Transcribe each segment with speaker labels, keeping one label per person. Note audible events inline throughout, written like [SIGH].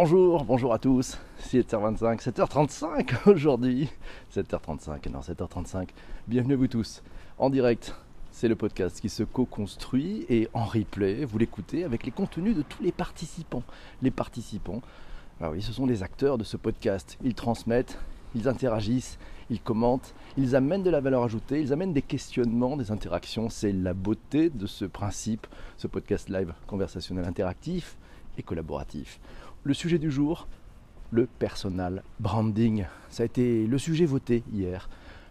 Speaker 1: Bonjour, bonjour à tous. 7h25, 7h35 [LAUGHS] aujourd'hui. 7h35, non 7h35. Bienvenue à vous tous. En direct, c'est le podcast qui se co-construit et en replay, vous l'écoutez avec les contenus de tous les participants. Les participants, ah oui, ce sont les acteurs de ce podcast. Ils transmettent, ils interagissent, ils commentent, ils amènent de la valeur ajoutée, ils amènent des questionnements, des interactions. C'est la beauté de ce principe, ce podcast live conversationnel interactif et collaboratif. Le sujet du jour, le personal branding. Ça a été le sujet voté hier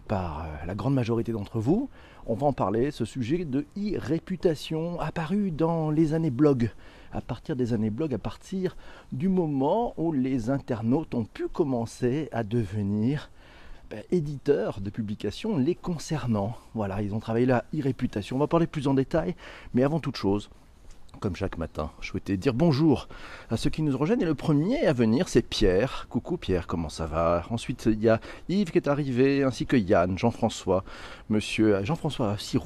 Speaker 1: par euh, la grande majorité d'entre vous. On va en parler, ce sujet de e-réputation apparu dans les années blog. À partir des années blog, à partir du moment où les internautes ont pu commencer à devenir ben, éditeurs de publications les concernant. Voilà, ils ont travaillé la e-réputation. On va parler plus en détail, mais avant toute chose, comme chaque matin, je souhaitais dire bonjour à ceux qui nous rejoignent. Et le premier à venir, c'est Pierre. Coucou Pierre, comment ça va? Ensuite, il y a Yves qui est arrivé, ainsi que Yann, Jean-François. Monsieur Jean-François a aussi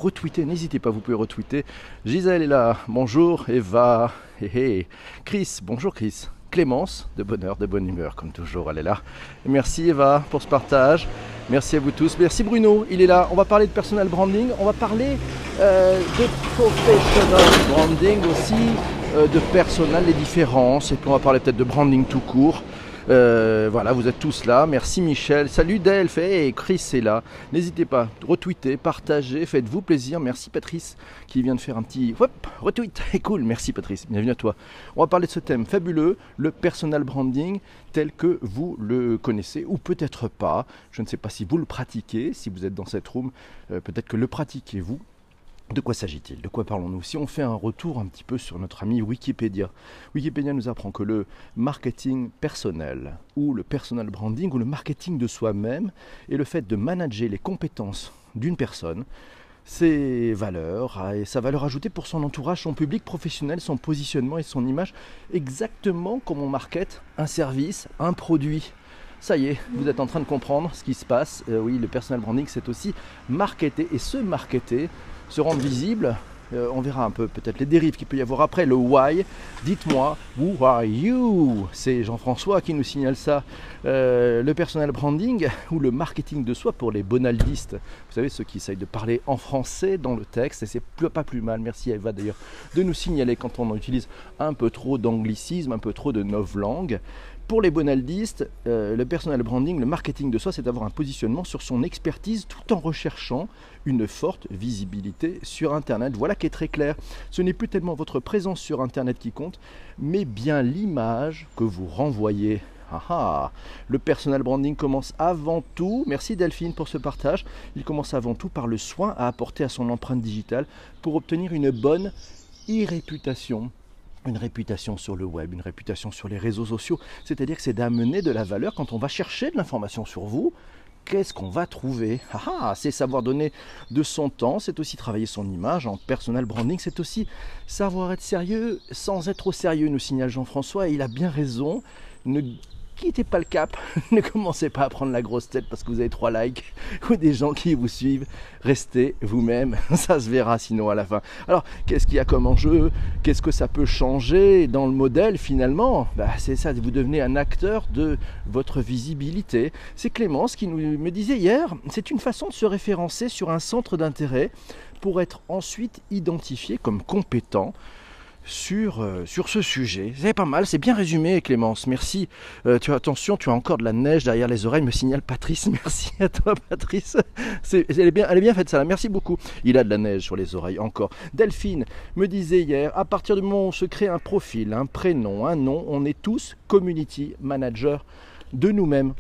Speaker 1: n'hésitez pas, vous pouvez retweeter. Gisèle est là, bonjour. Eva, hé Chris, bonjour Chris. Clémence, de bonheur, de bonne humeur, comme toujours, elle est là. merci Eva pour ce partage. Merci à vous tous. Merci Bruno, il est là. On va parler de personal branding. On va parler euh, de professional branding aussi, euh, de personnel, les différences. Et puis on va parler peut-être de branding tout court. Euh, voilà, vous êtes tous là. Merci Michel. Salut Delph et Chris est là. N'hésitez pas, retweetez, partagez, faites-vous plaisir. Merci Patrice qui vient de faire un petit hop, retweet. [LAUGHS] Et cool, merci Patrice. Bienvenue à toi. On va parler de ce thème fabuleux, le personal branding tel que vous le connaissez ou peut-être pas. Je ne sais pas si vous le pratiquez, si vous êtes dans cette room, euh, peut-être que le pratiquez-vous. De quoi s'agit-il? De quoi parlons-nous? Si on fait un retour un petit peu sur notre ami Wikipédia, Wikipédia nous apprend que le marketing personnel, ou le personal branding, ou le marketing de soi-même, est le fait de manager les compétences d'une personne, ses valeurs et sa valeur ajoutée pour son entourage, son public professionnel, son positionnement et son image, exactement comme on market un service, un produit. Ça y est, vous êtes en train de comprendre ce qui se passe. Euh, oui, le personal branding, c'est aussi marketer et se marketer se rendre visible. Euh, on verra un peu peut-être les dérives qu'il peut y avoir après. Le why, dites-moi, who are you? C'est Jean-François qui nous signale ça. Euh, le personal branding ou le marketing de soi pour les bonaldistes? Vous savez, ceux qui essayent de parler en français dans le texte, et c'est pas plus mal, merci à Eva d'ailleurs, de nous signaler quand on utilise un peu trop d'anglicisme, un peu trop de langues pour les bonaldistes, euh, le personal branding, le marketing de soi, c'est d'avoir un positionnement sur son expertise tout en recherchant une forte visibilité sur Internet. Voilà qui est très clair. Ce n'est plus tellement votre présence sur Internet qui compte, mais bien l'image que vous renvoyez. Ah, ah. Le personal branding commence avant tout, merci Delphine pour ce partage, il commence avant tout par le soin à apporter à son empreinte digitale pour obtenir une bonne e-réputation une réputation sur le web, une réputation sur les réseaux sociaux. C'est-à-dire que c'est d'amener de la valeur quand on va chercher de l'information sur vous. Qu'est-ce qu'on va trouver? Ah, ah, C'est savoir donner de son temps, c'est aussi travailler son image en personal branding, c'est aussi savoir être sérieux sans être trop sérieux, nous signale Jean-François, et il a bien raison. Quittez pas le cap, [LAUGHS] ne commencez pas à prendre la grosse tête parce que vous avez trois likes [LAUGHS] ou des gens qui vous suivent. Restez vous-même, [LAUGHS] ça se verra sinon à la fin. Alors, qu'est-ce qu'il y a comme enjeu? Qu'est-ce que ça peut changer dans le modèle finalement? Bah, C'est ça, vous devenez un acteur de votre visibilité. C'est Clémence qui nous, me disait hier, c'est une façon de se référencer sur un centre d'intérêt pour être ensuite identifié comme compétent sur, euh, sur ce sujet. C'est pas mal, c'est bien résumé Clémence, merci. Euh, tu as, attention, tu as encore de la neige derrière les oreilles, me signale Patrice. [LAUGHS] Merci à toi Patrice. elle, est bien, elle est bien faite ça, merci beaucoup. Il a de la neige sur les oreilles encore. Delphine me disait hier, à partir du moment où on se crée un profil, un prénom, un nom, on est tous community manager de nous-mêmes.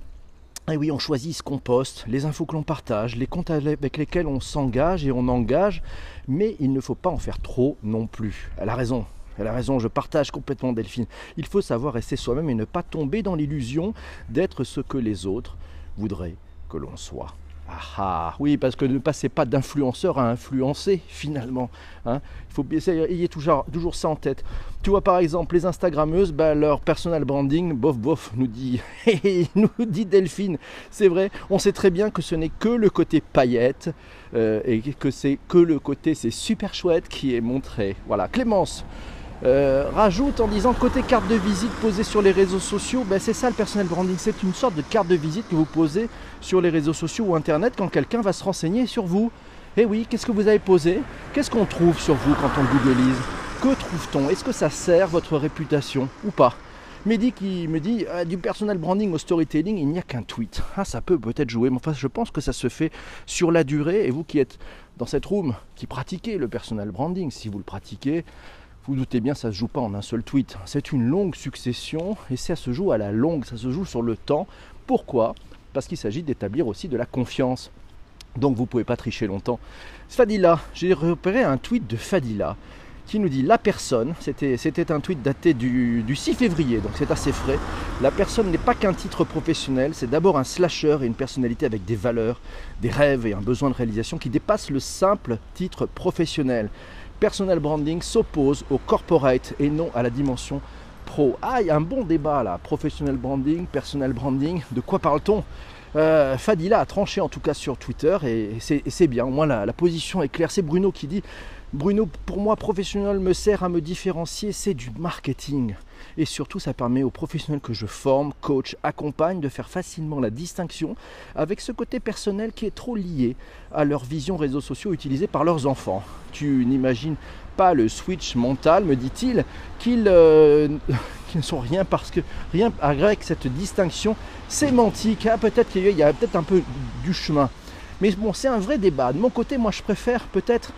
Speaker 1: Et oui, on choisit ce qu'on poste, les infos que l'on partage, les comptes avec lesquels on s'engage et on engage, mais il ne faut pas en faire trop non plus. Elle a raison, elle a raison, je partage complètement Delphine. Il faut savoir rester soi-même et ne pas tomber dans l'illusion d'être ce que les autres voudraient que l'on soit. Ah, ah oui, parce que ne passez pas d'influenceur à influencer [LAUGHS] finalement. Hein. Il faut ayez toujours, toujours ça en tête. Tu vois par exemple les Instagrammeuses, bah, leur personal branding, bof bof, nous dit, [LAUGHS] nous dit Delphine. C'est vrai, on sait très bien que ce n'est que le côté paillette euh, et que c'est que le côté c'est super chouette qui est montré. Voilà, Clémence euh, rajoute en disant côté carte de visite posée sur les réseaux sociaux, ben c'est ça le personal branding, c'est une sorte de carte de visite que vous posez sur les réseaux sociaux ou internet quand quelqu'un va se renseigner sur vous. Eh oui, qu'est-ce que vous avez posé? Qu'est-ce qu'on trouve sur vous quand on googleise? Que trouve-t-on? Est-ce que ça sert votre réputation ou pas? Mehdi qui me dit ah, du personal branding au storytelling, il n'y a qu'un tweet. Ah, ça peut peut-être jouer, mais enfin, je pense que ça se fait sur la durée. Et vous qui êtes dans cette room, qui pratiquez le personal branding, si vous le pratiquez, vous doutez bien, ça ne se joue pas en un seul tweet. C'est une longue succession et ça se joue à la longue, ça se joue sur le temps. Pourquoi? Parce qu'il s'agit d'établir aussi de la confiance. Donc vous ne pouvez pas tricher longtemps. Fadila, j'ai repéré un tweet de Fadila qui nous dit la personne, c'était un tweet daté du, du 6 février, donc c'est assez frais. La personne n'est pas qu'un titre professionnel, c'est d'abord un slasher et une personnalité avec des valeurs, des rêves et un besoin de réalisation qui dépasse le simple titre professionnel personal branding s'oppose au corporate et non à la dimension pro. Ah, il y a un bon débat là, professional branding, personal branding, de quoi parle-t-on? Euh, Fadila a tranché en tout cas sur Twitter et c'est bien, au moins la, la position est claire. C'est Bruno qui dit Bruno, pour moi, professionnel me sert à me différencier, c'est du marketing. Et surtout, ça permet aux professionnels que je forme, coach, accompagne de faire facilement la distinction avec ce côté personnel qui est trop lié à leur vision réseaux sociaux utilisés par leurs enfants. Tu n'imagines pas le switch mental, me dit-il, qu'ils euh, [LAUGHS] ne sont rien parce que rien avec cette distinction sémantique. Ah, peut-être qu'il y a peut-être un peu du chemin. Mais bon, c'est un vrai débat. De mon côté, moi, je préfère peut-être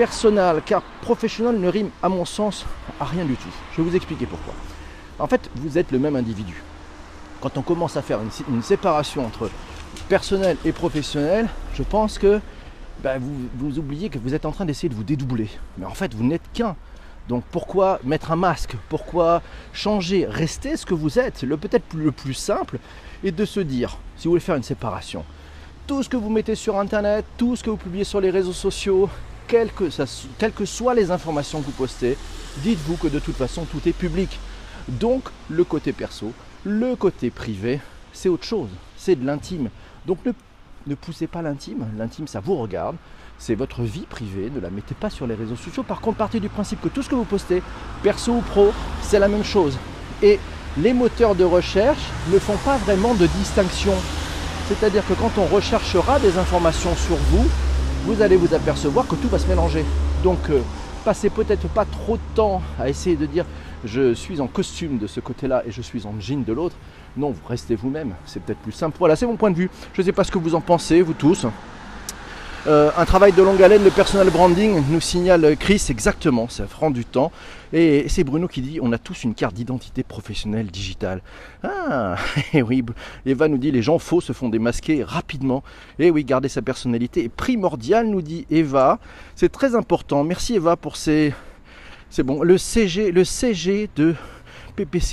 Speaker 1: personnel, car professionnel ne rime à mon sens à rien du tout. Je vais vous expliquer pourquoi. En fait, vous êtes le même individu. Quand on commence à faire une, séparation entre personnel et professionnel, je pense que ben, vous, oubliez que vous êtes en train d'essayer de vous dédoubler. Mais en fait, vous n'êtes qu'un. Donc pourquoi mettre un masque? Pourquoi changer Restez ce que vous êtes? Le peut-être le plus simple est de se dire, si vous voulez faire une séparation, tout ce que vous mettez sur Internet, tout ce que vous publiez sur les réseaux sociaux, quelles que, soient les informations que vous postez, dites-vous que de toute façon tout est public. Donc le côté perso, le côté privé, c'est autre chose, c'est de l'intime. Donc ne, ne poussez pas l'intime, l'intime ça vous regarde, c'est votre vie privée, ne la mettez pas sur les réseaux sociaux. Par contre, partez du principe que tout ce que vous postez, perso ou pro, c'est la même chose. Et les moteurs de recherche ne font pas vraiment de distinction. C'est-à-dire que quand on recherchera des informations sur vous, vous allez vous apercevoir que tout va se mélanger. Donc euh, passez peut-être pas trop de temps à essayer de dire je suis en costume de ce côté-là et je suis en jean de l'autre. Non, vous restez vous-même, c'est peut-être plus simple. Voilà, c'est mon point de vue. Je ne sais pas ce que vous en pensez, vous tous. Euh, un travail de longue haleine, le personal branding, nous signale Chris exactement, ça prend du temps. Et c'est Bruno qui dit on a tous une carte d'identité professionnelle digitale. Ah, [LAUGHS] et oui, Eva nous dit les gens faux se font démasquer rapidement. Et oui, garder sa personnalité est primordial, nous dit Eva. C'est très important. Merci Eva pour ces. C'est bon. Le CG, le CG de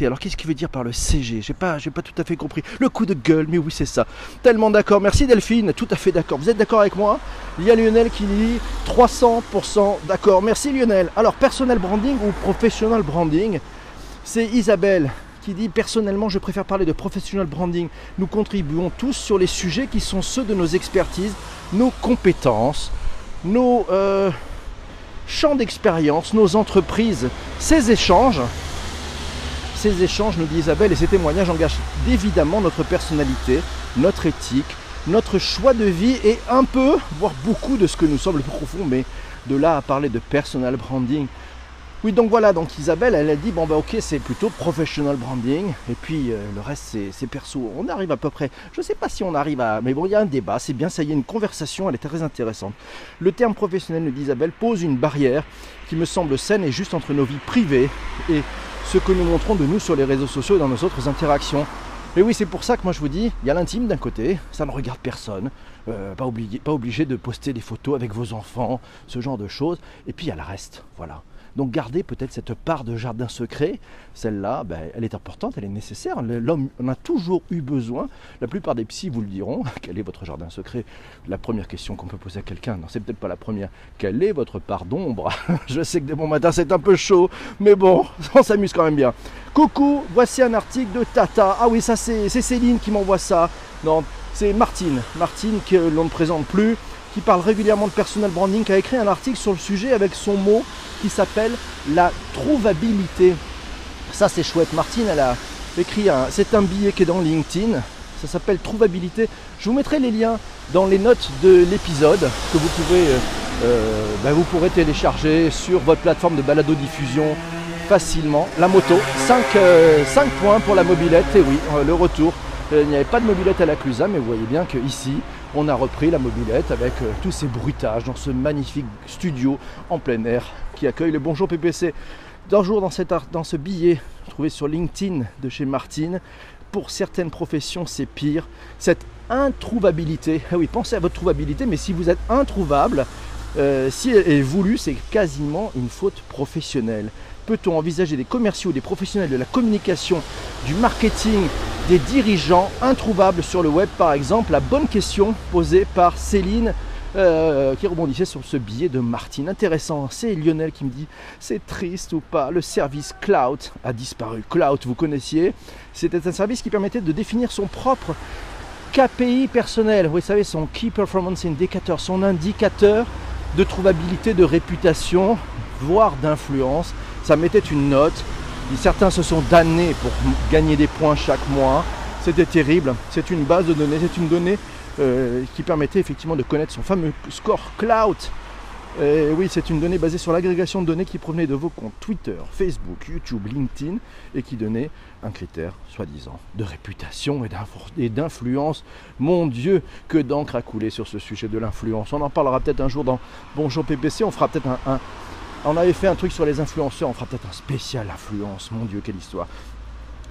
Speaker 1: Alors qu'est-ce qu'il veut dire par le CG J'ai pas, j'ai pas tout à fait compris. Le coup de gueule, mais oui c'est ça. Tellement d'accord. Merci Delphine, tout à fait d'accord. Vous êtes d'accord avec moi? Il y a Lionel qui dit 300% d'accord. Merci Lionel. Alors personnel branding ou professional branding? C'est Isabelle qui dit personnellement je préfère parler de professional branding. Nous contribuons tous sur les sujets qui sont ceux de nos expertises, nos compétences, nos euh, champs d'expérience, nos entreprises, ces échanges ces échanges, nous dit Isabelle, et ces témoignages engagent évidemment notre personnalité, notre éthique, notre choix de vie et un peu, voire beaucoup de ce que nous sommes le plus profond, mais de là à parler de personal branding. Oui, donc voilà, donc Isabelle, elle a dit, bon bah ok, c'est plutôt professional branding, et puis euh, le reste c'est perso. On arrive à peu près, je ne sais pas si on arrive à, mais bon, il y a un débat, c'est bien, ça y est, une conversation, elle est très intéressante. Le terme professionnel, nous dit Isabelle, pose une barrière qui me semble saine et juste entre nos vies privées et ce que nous montrons de nous sur les réseaux sociaux et dans nos autres interactions. Et oui, c'est pour ça que moi je vous dis, il y a l'intime d'un côté, ça ne regarde personne, euh, pas, pas obligé de poster des photos avec vos enfants, ce genre de choses, et puis il y a le reste, voilà. Donc gardez peut-être cette part de jardin secret, celle-là, ben, elle est importante, elle est nécessaire. L'homme en a toujours eu besoin. La plupart des psys vous le diront. [LAUGHS] Quel est votre jardin secret? La première question qu'on peut poser à quelqu'un, non, c'est peut-être pas la première. Quelle est votre part d'ombre? [LAUGHS] Je sais que des bons matins c'est un peu chaud, mais bon, [LAUGHS] on s'amuse quand même bien. Coucou, voici un article de Tata. Ah oui, ça c'est Céline qui m'envoie ça. Non, c'est Martine. Martine que l'on ne présente plus qui parle régulièrement de personal branding, a écrit un article sur le sujet avec son mot qui s'appelle la trouvabilité. Ça c'est chouette. Martine, elle a écrit un, c'est un billet qui est dans LinkedIn. Ça s'appelle trouvabilité. Je vous mettrai les liens dans les notes de l'épisode que vous pouvez, euh, euh, ben, vous pourrez télécharger sur votre plateforme de balado diffusion facilement. La moto, 5, euh, points pour la mobilette. Et oui, le retour. il n'y avait pas de mobilette à la Clusa, mais vous voyez bien qu'ici, on a repris la mobilette avec tous ces bruitages dans ce magnifique studio en plein air qui accueille le Bonjour PPC. D'un jour dans ce billet trouvé sur LinkedIn de chez Martine, pour certaines professions c'est pire. Cette introuvabilité, ah oui, pensez à votre trouvabilité, mais si vous êtes introuvable, euh, si elle est voulue, c'est quasiment une faute professionnelle. Peut-on envisager des commerciaux, des professionnels de la communication, du marketing, des dirigeants introuvables sur le web par exemple La bonne question posée par Céline euh, qui rebondissait sur ce billet de Martine. Intéressant, c'est Lionel qui me dit c'est triste ou pas, le service Cloud a disparu. Cloud, vous connaissiez, c'était un service qui permettait de définir son propre KPI personnel, vous savez, son Key Performance Indicator, son indicateur de trouvabilité, de réputation, voire d'influence. Ça mettait une note. Certains se sont damnés pour gagner des points chaque mois. C'était terrible. C'est une base de données, c'est une donnée euh, qui permettait effectivement de connaître son fameux score cloud. Et oui, c'est une donnée basée sur l'agrégation de données qui provenait de vos comptes Twitter, Facebook, YouTube, LinkedIn et qui donnait un critère soi-disant de réputation et d'influence. Mon Dieu, que d'encre a coulé sur ce sujet de l'influence. On en parlera peut-être un jour dans Bonjour PPC. On fera peut-être un, On avait fait un truc sur les influenceurs. On fera peut-être un spécial influence. Mon Dieu, quelle histoire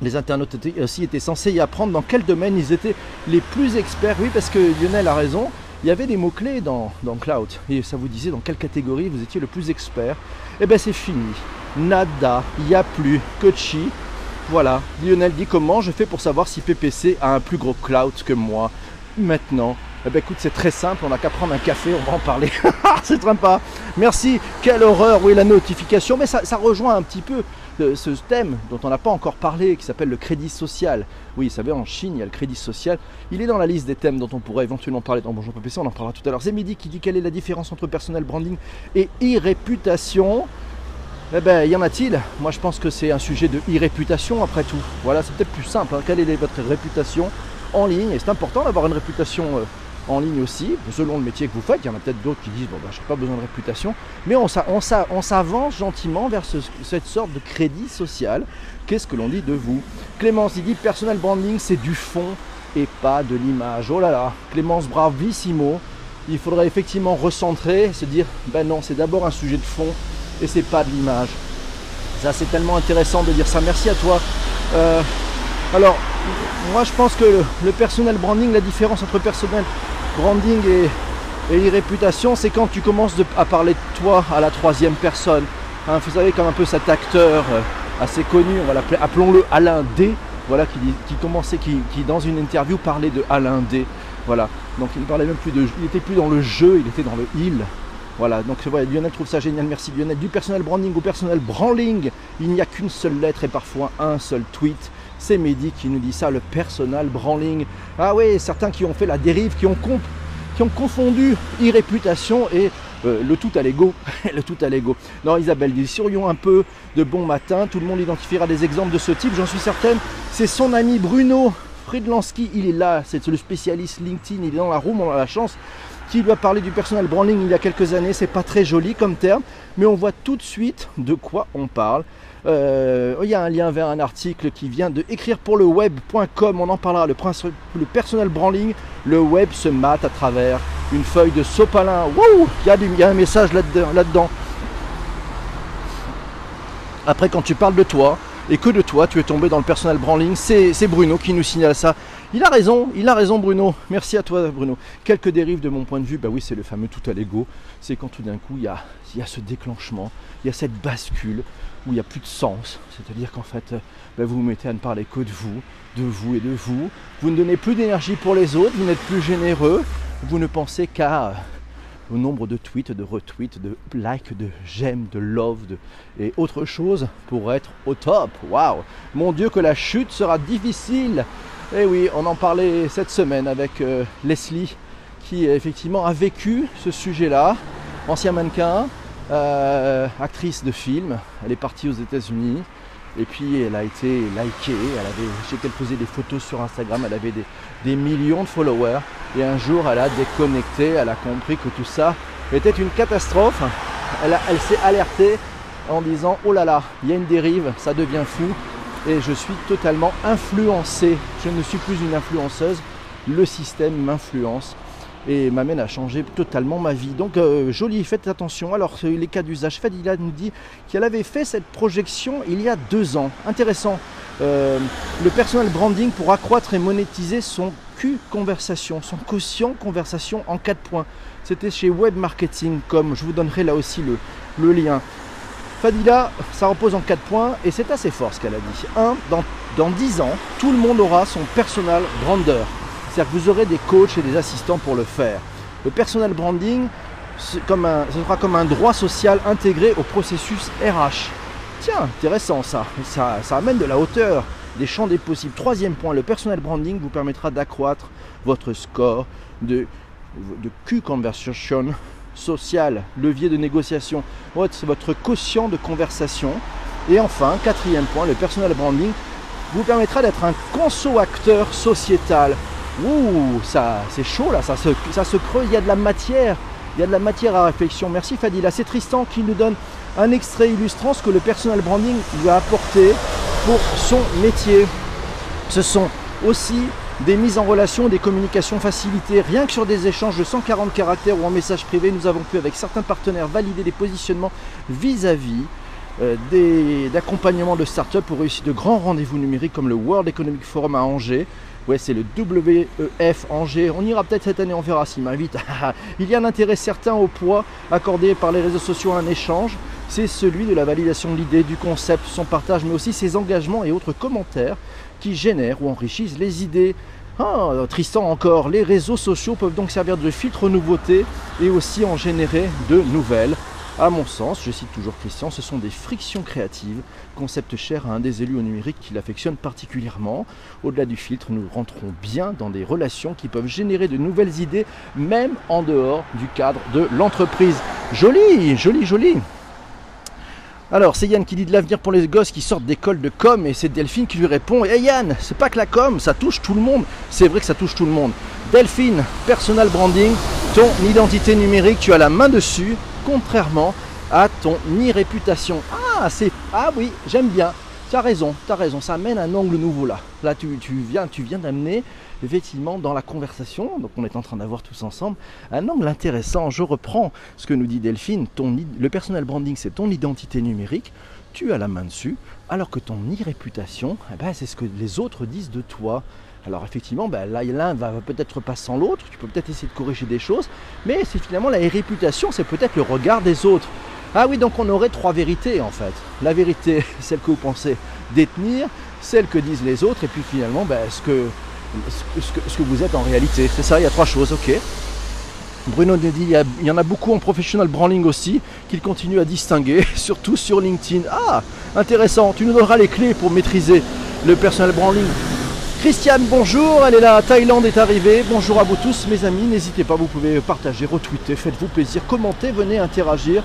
Speaker 1: les internautes aussi étaient censés y apprendre dans quel domaine ils étaient les plus experts. Oui, parce que Lionel a raison, il y avait des mots-clés dans, Cloud. Et ça vous disait dans quelle catégorie vous étiez le plus expert. Eh bien c'est fini. Nada, il n'y a plus. Coachy. Voilà. Lionel dit comment je fais pour savoir si PPC a un plus gros cloud que moi. Maintenant? Eh bien écoute, c'est très simple, on n'a qu'à prendre un café, on va en parler. [LAUGHS] c'est sympa. Merci. Quelle horreur, oui, la notification. Mais ça, ça rejoint un petit peu ce thème dont on n'a pas encore parlé, qui s'appelle le crédit social. Oui, vous savez, en Chine, il y a le crédit social. Il est dans la liste des thèmes dont on pourrait éventuellement parler dans Bonjour PPC, on en parlera tout à l'heure. C'est Midi qui dit quelle est la différence entre personnel branding et e-réputation. Eh bien, y en a-t-il? Moi, je pense que c'est un sujet de e-réputation après tout. Voilà, c'est peut-être plus simple. Hein. Quelle est votre réputation en ligne? Et c'est important d'avoir une réputation euh, en ligne aussi, selon le métier que vous faites. Il y en a peut-être d'autres qui disent bon, ben, je n'ai pas besoin de réputation. Mais on, s'avance gentiment vers cette sorte de crédit social. Qu'est-ce que l'on dit de vous? Clémence, il dit personnel branding, c'est du fond et pas de l'image. Oh là là, Clémence bravissimo. Il faudrait effectivement recentrer, se dire ben non, c'est d'abord un sujet de fond et c'est pas de l'image. Ça, c'est tellement intéressant de dire ça. Merci à toi. Euh, alors, moi je pense que le, le personnel branding, la différence entre personnel branding et, et réputation, c'est quand tu commences à parler de toi à la troisième personne. Hein, vous savez, comme un peu cet acteur euh, assez connu, appelons-le Alain D, qui, commençait, qui, dans une interview parlait de Alain D. Voilà. Donc il parlait même plus de. Il était plus dans le jeu, il était dans le il. Voilà, donc Lionel trouve ça génial, merci Lionel. Du personnel branding au personnel branding, il n'y a qu'une seule lettre et parfois un seul tweet. C'est Mehdi qui nous dit ça, le personal branding. Ah oui, certains qui ont fait la dérive, qui ont, confondu e-réputation et euh, le tout à l'ego. [LAUGHS] le tout à l'ego. Non, Isabelle dit Serions un peu de bon matin. Tout le monde identifiera des exemples de ce type, j'en suis certaine. C'est son ami Bruno Friedlansky, il est là, c'est le spécialiste LinkedIn, il est dans la room, on a la chance qui lui a parlé du personal branding il y a quelques années. C'est pas très joli comme terme, mais on voit tout de suite de quoi on parle. Euh, il y a un lien vers un article qui vient de écrire pour le web.com. On en parlera. Le, le personnel branding, le web se mate à travers une feuille de sopalin. il, y a il y a un message là-dedans. Là Après, quand tu parles de toi et que de toi, tu es tombé dans le personnel branding, c'est Bruno qui nous signale ça. Il a raison, il a raison Bruno. Merci à toi Bruno. Quelques dérives de mon point de vue, bah oui c'est le fameux tout à l'ego. C'est quand tout d'un coup il y, a, il y a ce déclenchement, il y a cette bascule où il n'y a plus de sens. C'est-à-dire qu'en fait bah, vous vous mettez à ne parler que de vous, de vous et de vous. Vous ne donnez plus d'énergie pour les autres, vous n'êtes plus généreux, vous ne pensez qu'à au nombre de tweets, de retweets, de likes, de j'aime, de love et autre chose pour être au top. Waouh Mon Dieu que la chute sera difficile et eh oui, on en parlait cette semaine avec euh, Leslie qui effectivement a vécu ce sujet-là, ancien mannequin, euh, actrice de film, elle est partie aux États-Unis. Et puis elle a été likée, elle avait, je qu'elle faisait des photos sur Instagram, elle avait des, millions de followers. Et un jour elle a déconnecté, elle a compris que tout ça était une catastrophe, elle s'est alertée en disant oh là là, il y a une dérive, ça devient fou et je suis totalement influencé, je ne suis plus une influenceuse, le système m'influence et m'amène à changer totalement ma vie. Donc euh, joli, faites attention. Alors les cas d'usage, Fadila nous dit qu'elle avait fait cette projection il y a deux ans. Intéressant. Euh, le personal branding pour accroître et monétiser son Q conversation, son quotient conversation en quatre points. C'était chez Web Marketing, comme je vous donnerai là aussi le lien. Fadila, ça repose en quatre points et c'est assez fort ce qu'elle a dit. Un, dans, dans 10 ans, tout le monde aura son personal brander. C'est-à-dire que vous aurez des coachs et des assistants pour le faire. Le personal branding ce sera comme un droit social intégré au processus RH. Tiens, intéressant ça. ça. Ça amène de la hauteur, des champs des possibles. Troisième point, le personal branding vous permettra d'accroître votre score de, de Q-conversation social, levier de négociation, votre, votre quotient de conversation. Et enfin, quatrième point, le personal branding vous permettra d'être un conso-acteur sociétal. Ouh, ça, c'est chaud là, ça se, ça se creuse, il y a de la matière, il y a de la matière à réflexion. Merci Fadila. C'est Tristan qui nous donne un extrait illustrant ce que le personal branding lui a apporté pour son métier. Ce sont aussi des mises en relation, des communications facilitées. Rien que sur des échanges de 140 caractères ou en message privé, nous avons pu avec certains partenaires valider des positionnements vis-à-vis euh, d'accompagnement de start-up pour réussir de grands rendez-vous numériques comme le World Economic Forum à Angers, Ouais, c'est le WEF Angers. On ira peut-être cette année, on verra s'il m'invite. [LAUGHS] Il y a un intérêt certain au poids accordé par les réseaux sociaux à un échange. C'est celui de la validation de l'idée, du concept, son partage, mais aussi ses engagements et autres commentaires qui génèrent ou enrichissent les idées. Ah, Tristan encore, les réseaux sociaux peuvent donc servir de filtre aux nouveautés et aussi en générer de nouvelles. À mon sens, je cite toujours Christian, ce sont des frictions créatives, concept cher à un des élus au numérique qui l'affectionne particulièrement. Au-delà du filtre, nous rentrons bien dans des relations qui peuvent générer de nouvelles idées, même en dehors du cadre de l'entreprise. Joli, joli, joli. Alors, c'est Yann qui dit de l'avenir pour les gosses qui sortent d'école de com et c'est Delphine qui lui répond Eh Yann, c'est pas que la com, ça touche tout le monde. C'est vrai que ça touche tout le monde. Delphine, personal branding, ton identité numérique, tu as la main dessus contrairement à ton e-réputation. Ah, c'est ah oui, j'aime bien. Tu raison, tu raison, ça amène un angle nouveau là. Là, tu, viens, tu viens d'amener effectivement dans la conversation, donc on est en train d'avoir tous ensemble, un angle intéressant. Je reprends ce que nous dit Delphine, ton, le personal branding, c'est ton identité numérique, tu as la main dessus, alors que ton eh ben, c'est ce que les autres disent de toi. Alors effectivement, ben, l'un va peut-être pas sans l'autre, tu peux peut-être essayer de corriger des choses, mais c'est finalement la réputation, c'est peut-être le regard des autres. Ah oui, donc on aurait trois vérités en fait. La vérité, [LAUGHS] celle que vous pensez détenir, celle que disent les autres, et puis finalement, ben, ce, que, ce, que, vous êtes en réalité. C'est ça, il y a trois choses, ok. Bruno nous dit il y, en a beaucoup en professional branding aussi qu'il continue à distinguer, [LAUGHS] surtout sur LinkedIn. Ah, intéressant, tu nous donneras les clés pour maîtriser le personal branding Christiane, bonjour, elle est là, Thaïlande est arrivée. Bonjour à vous tous, mes amis. N'hésitez pas, vous pouvez partager, retweeter, faites-vous plaisir, commentez, venez interagir.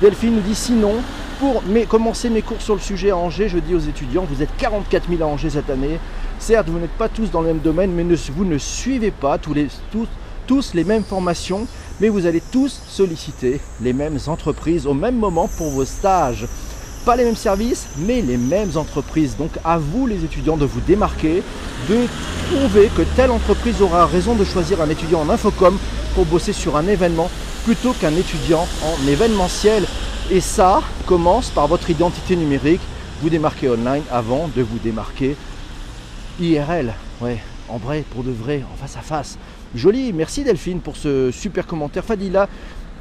Speaker 1: Delphine nous dit sinon, pour commencer mes cours sur le sujet à Angers, je dis aux étudiants, vous êtes 44 000 à Angers cette année. Certes, vous n'êtes pas tous dans le même domaine, mais vous ne suivez pas tous les, mêmes formations, mais vous allez tous solliciter les mêmes entreprises au même moment pour vos stages pas les mêmes services, mais les mêmes entreprises. Donc à vous les étudiants de vous démarquer, de trouver que telle entreprise aura raison de choisir un étudiant en infocom pour bosser sur un événement plutôt qu'un étudiant en événementiel. Et ça commence par votre identité numérique. Vous démarquez online avant de vous démarquer IRL. Ouais, en vrai, pour de vrai, en face à face. Joli, merci Delphine pour ce super commentaire. Fadila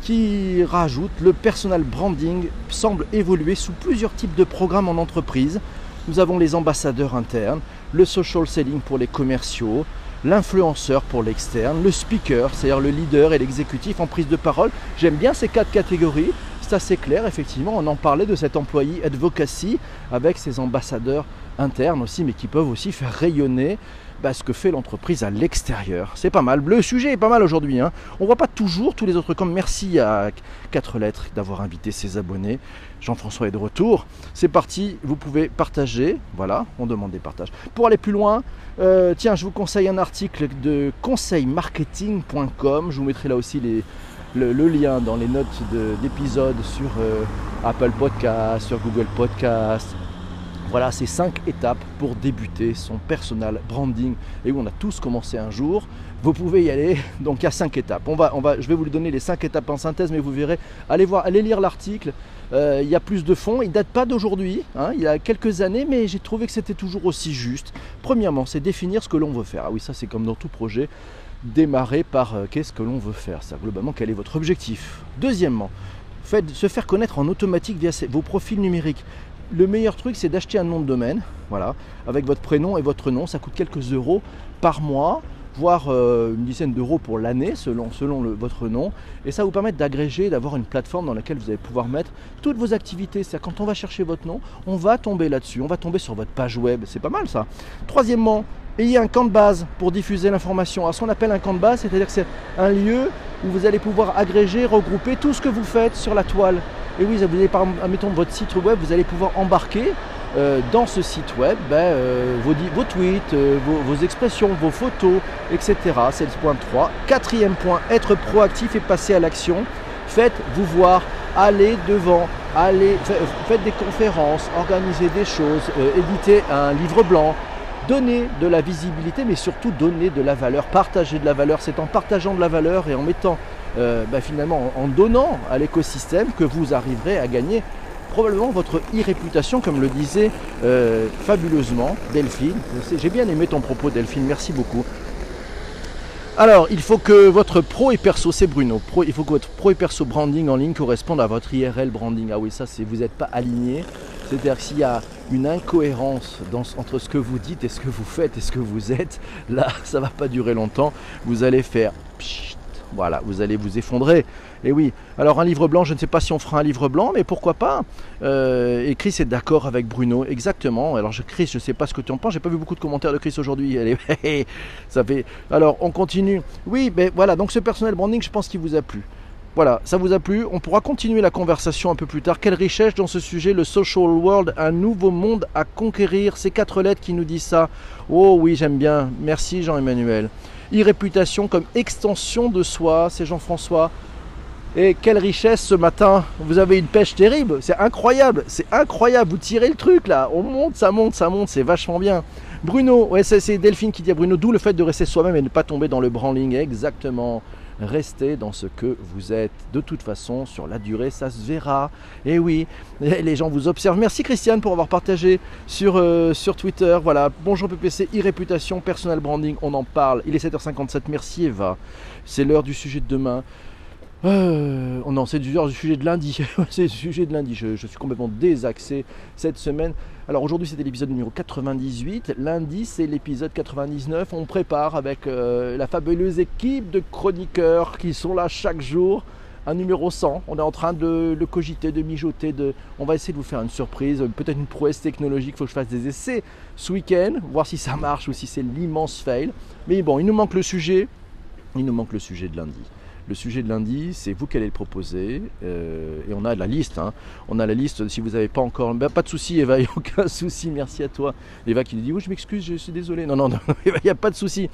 Speaker 1: qui rajoute le personal branding semble évoluer sous plusieurs types de programmes en entreprise. Nous avons les ambassadeurs internes, le social selling pour les commerciaux, l'influenceur pour l'externe, le speaker, c'est-à-dire le leader et l'exécutif en prise de parole. J'aime bien ces quatre catégories. C'est assez clair, effectivement. On en parlait de cet employé advocacy avec ses ambassadeurs internes aussi, mais qui peuvent aussi faire rayonner bah, ce que fait l'entreprise à l'extérieur. C'est pas mal. Le sujet est pas mal aujourd'hui. Hein. On voit pas toujours tous les autres comme merci à 4 lettres d'avoir invité ses abonnés. Jean-François est de retour. C'est parti, vous pouvez partager. Voilà, on demande des partages. Pour aller plus loin, euh, tiens, je vous conseille un article de conseilmarketing.com. Je vous mettrai là aussi le, lien dans les notes d'épisode sur euh, Apple Podcast, sur Google Podcast, voilà, ces cinq étapes pour débuter son personal branding. Et où on a tous commencé un jour. Vous pouvez y aller. [LAUGHS] Donc il y a cinq étapes. On va, je vais vous donner les cinq étapes en synthèse, mais vous verrez. Allez voir, allez lire l'article. Euh, il y a plus de fond. Il date pas d'aujourd'hui. Hein, il y a quelques années, mais j'ai trouvé que c'était toujours aussi juste. Premièrement, c'est définir ce que l'on veut faire. Ah oui, ça c'est comme dans tout projet. Démarrer par euh, qu'est-ce que l'on veut faire? Ça, globalement, quel est votre objectif? Deuxièmement, Faites, se faire connaître en automatique via vos profils numériques le meilleur truc, c'est d'acheter un nom de domaine, voilà, avec votre prénom et votre nom. Ça coûte quelques euros par mois, voire euh, une dizaine d'euros pour l'année selon, votre nom. Et ça vous permet d'agréger, d'avoir une plateforme dans laquelle vous allez pouvoir mettre toutes vos activités. C'est-à-dire quand on va chercher votre nom, on va tomber là-dessus, on va tomber sur votre page web. C'est pas mal ça. Troisièmement, ayez un camp de base pour diffuser l'information. Alors ce qu'on appelle un camp de base, c'est-à-dire que c'est un lieu où vous allez pouvoir agréger, regrouper tout ce que vous faites sur la toile. Et oui, vous allez, par, mettons votre site web, vous allez pouvoir embarquer euh, dans ce site web ben, euh, vos, tweets, euh, vos, expressions, vos photos, etc. C'est le point 3. Quatrième point, être proactif et passer à l'action. Faites-vous voir, allez devant, allez, faites des conférences, organisez des choses, éditez un livre blanc, donnez de la visibilité, mais surtout donnez de la valeur, partagez de la valeur. C'est en partageant de la valeur et en mettant euh, bah, finalement en donnant à l'écosystème que vous arriverez à gagner probablement votre e-réputation, comme le disait euh, fabuleusement Delphine. J'ai bien aimé ton propos Delphine, merci beaucoup. Alors, il faut que votre pro et perso, c'est Bruno, pro, il faut que votre pro et perso branding en ligne corresponde à votre IRL branding. Ah oui, ça, c'est vous n'êtes pas aligné. C'est-à-dire s'il y a une incohérence entre ce que vous dites et ce que vous faites et ce que vous êtes, là, [LAUGHS] ça va pas durer longtemps. Vous allez faire voilà, vous allez vous effondrer. Et oui, alors un livre blanc, je ne sais pas si on fera un livre blanc, mais pourquoi pas euh, Et Chris est d'accord avec Bruno, exactement. Alors Chris, je ne sais pas ce que tu en penses, j'ai pas vu beaucoup de commentaires de Chris aujourd'hui. [LAUGHS] ça fait. Alors on continue. Oui, mais voilà, donc ce personnel branding, je pense qu'il vous a plu. Voilà, ça vous a plu On pourra continuer la conversation un peu plus tard. Quelle richesse dans ce sujet, le social world, un nouveau monde à conquérir. Ces quatre lettres qui nous disent ça. Oh oui, j'aime bien. Merci Jean-Emmanuel e-réputation comme extension de soi, c'est Jean-François. Et quelle richesse ce matin, vous avez une pêche terrible, c'est incroyable, c'est incroyable, vous tirez le truc là, on monte, ça monte, ça monte, c'est vachement bien. Bruno, c'est Delphine qui dit à Bruno, d'où le fait de rester soi-même et ne pas tomber dans le branding, exactement. Restez dans ce que vous êtes. De toute façon, sur la durée, ça se verra. Et oui, les gens vous observent. Merci Christiane pour avoir partagé sur, euh, Twitter. Voilà, bonjour PPC, e-réputation, personal branding, on en parle. Il est 7h57. Merci Eva. C'est l'heure du sujet de demain. Euh, non, [LAUGHS] c'est du, sujet de lundi. c'est le sujet de lundi. Je, suis complètement désaxé cette semaine. Alors aujourd'hui, c'était l'épisode numéro 98. Lundi, c'est l'épisode 99. On prépare avec euh, la fabuleuse équipe de chroniqueurs qui sont là chaque jour. Un numéro 100. On est en train de le cogiter, de mijoter. On va essayer de vous faire une surprise, peut-être une prouesse technologique. Il faut que je fasse des essais ce week-end, voir si ça marche ou si c'est l'immense fail. Mais bon, il nous manque le sujet. Il nous manque le sujet de lundi. Le sujet de lundi, c'est vous qui allez le proposer. Euh, et on a la liste. Hein. On a la liste. Si vous n'avez pas encore. Ben, pas de souci, Eva, [LAUGHS] il n'y a aucun souci. Merci à toi. Eva qui dit Oui, je m'excuse, je suis désolé. Non, non, non, [LAUGHS] il n'y a pas de souci.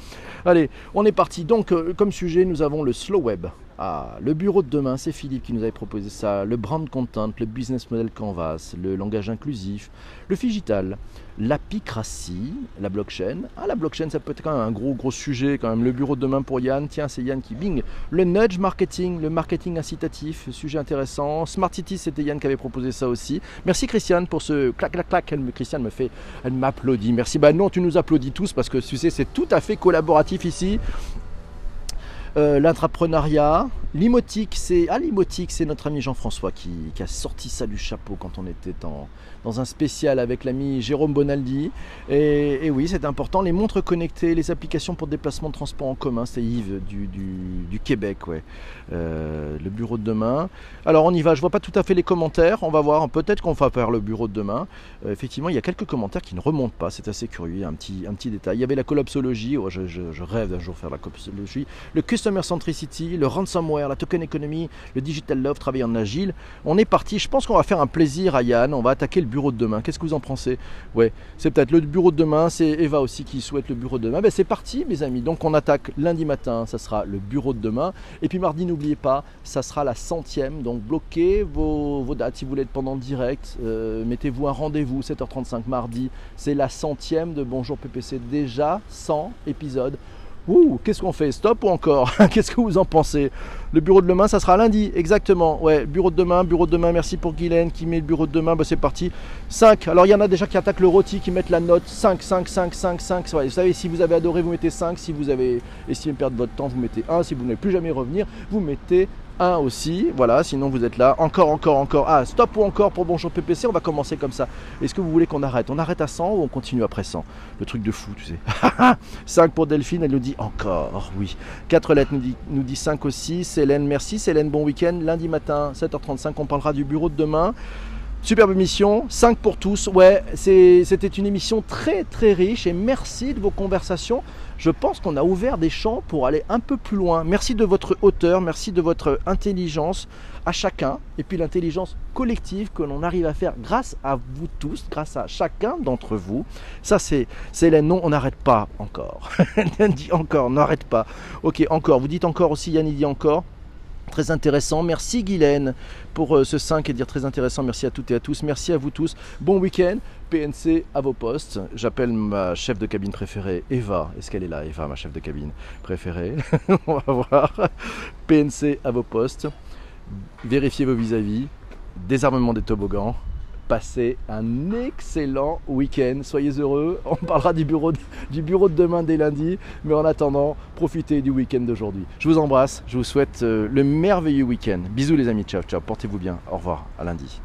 Speaker 1: Allez, on est parti. Donc, euh, comme sujet, nous avons le slow web. Ah, le bureau de demain, c'est Philippe qui nous avait proposé ça. Le brand content, le business model canvas, le langage inclusif, le digital, l'apicratie, la blockchain. Ah, la blockchain, ça peut être quand même un gros, gros sujet, quand même. Le bureau de demain pour Yann. Tiens, c'est Yann qui bing. Le nudge marketing, le marketing incitatif, sujet intéressant. Smart City, c'était Yann qui avait proposé ça aussi. Merci Christiane pour ce clac, clac, clac. Elle, Christiane me fait, elle m'applaudit. Merci. Bah non, tu nous applaudis tous parce que tu sais, c'est tout à fait collaboratif ici. Euh, l'entrepreneuriat, Limotique, c'est ah, c'est notre ami Jean-François qui, a sorti ça du chapeau quand on était en, dans un spécial avec l'ami Jérôme Bonaldi. Et, oui, c'est important. Les montres connectées, les applications pour déplacement de transport en commun, c'est Yves du, du, Québec, ouais. Euh, le bureau de demain. Alors on y va, je vois pas tout à fait les commentaires, on va voir, peut-être qu'on va faire le bureau de demain. Euh, effectivement, il y a quelques commentaires qui ne remontent pas, c'est assez curieux, un petit, un petit détail. Il y avait la collapsologie, oh, je, je, rêve d'un jour faire la collapsologie, le customer centricity, le ransomware, la token economy, le digital love, travailler en agile. On est parti, je pense qu'on va faire un plaisir à Yann, on va attaquer le bureau de demain. Qu'est-ce que vous en pensez? Ouais, c'est peut-être le bureau de demain, c'est Eva aussi qui souhaite le bureau de demain. Ben, c'est parti mes amis, donc on attaque lundi matin, ça sera le bureau de demain. Et puis mardi, n'oubliez pas, ça sera la centième, donc bloquez vos, dates si vous voulez être pendant direct. Euh, mettez-vous un rendez-vous, 7h35 mardi, c'est la centième de Bonjour PPC, déjà 100 épisodes. Ouh, qu'est-ce qu'on fait? Stop ou encore? [LAUGHS] Qu'est-ce que vous en pensez? Le bureau de demain, ça sera lundi, exactement. Ouais, bureau de demain, bureau de demain. Merci pour Guylaine qui met le bureau de demain. Bah, c'est parti. 5. Alors, il y en a déjà qui attaquent le rôti, qui mettent la note 5, 5, 5, 5, 5. vous savez, si vous avez adoré, vous mettez 5. Si vous avez estimé perdre votre temps, vous mettez 1. Si vous n'allez plus jamais revenir, vous mettez aussi. Voilà, sinon vous êtes là. Encore, encore, encore. Ah, stop ou encore pour Bonjour PPC. On va commencer comme ça. Est-ce que vous voulez qu'on arrête? On arrête à 100 ou on continue après 100 Le truc de fou, tu sais. [LAUGHS] 5 pour Delphine, elle nous dit encore, oui. 4 lettres nous dit, nous dit 5 aussi. Célène, merci. Célène, bon week-end. Lundi matin, 7h35, on parlera du bureau de demain. Superbe émission, 5 pour tous. Ouais, c'était une émission très très riche et merci de vos conversations je pense qu'on a ouvert des champs pour aller un peu plus loin. Merci de votre hauteur, merci de votre intelligence à chacun, et puis l'intelligence collective que l'on arrive à faire grâce à vous tous, grâce à chacun d'entre vous. Ça, c'est Hélène. Non, on n'arrête pas encore. [LAUGHS] Dit encore, n'arrête pas. Ok, encore. Vous dites encore aussi, Yann, dit encore. Très intéressant. Merci Guylaine pour euh, ce 5 et dire très intéressant. Merci à toutes et à tous. Merci à vous tous. Bon week-end. PNC à vos postes. J'appelle ma chef de cabine préférée, Eva. Est-ce qu'elle est là, Eva, ma chef de cabine préférée? [LAUGHS] On va voir. PNC à vos postes. Vérifiez vos vis-à-vis. Désarmement des toboggans. Passez un excellent week-end. Soyez heureux. [LAUGHS] On parlera du bureau, de, du bureau de demain dès lundi. Mais en attendant, profitez du week-end d'aujourd'hui. Je vous embrasse. Je vous souhaite euh, le merveilleux week-end. Bisous les amis. Ciao, ciao. Portez-vous bien. Au revoir. À lundi.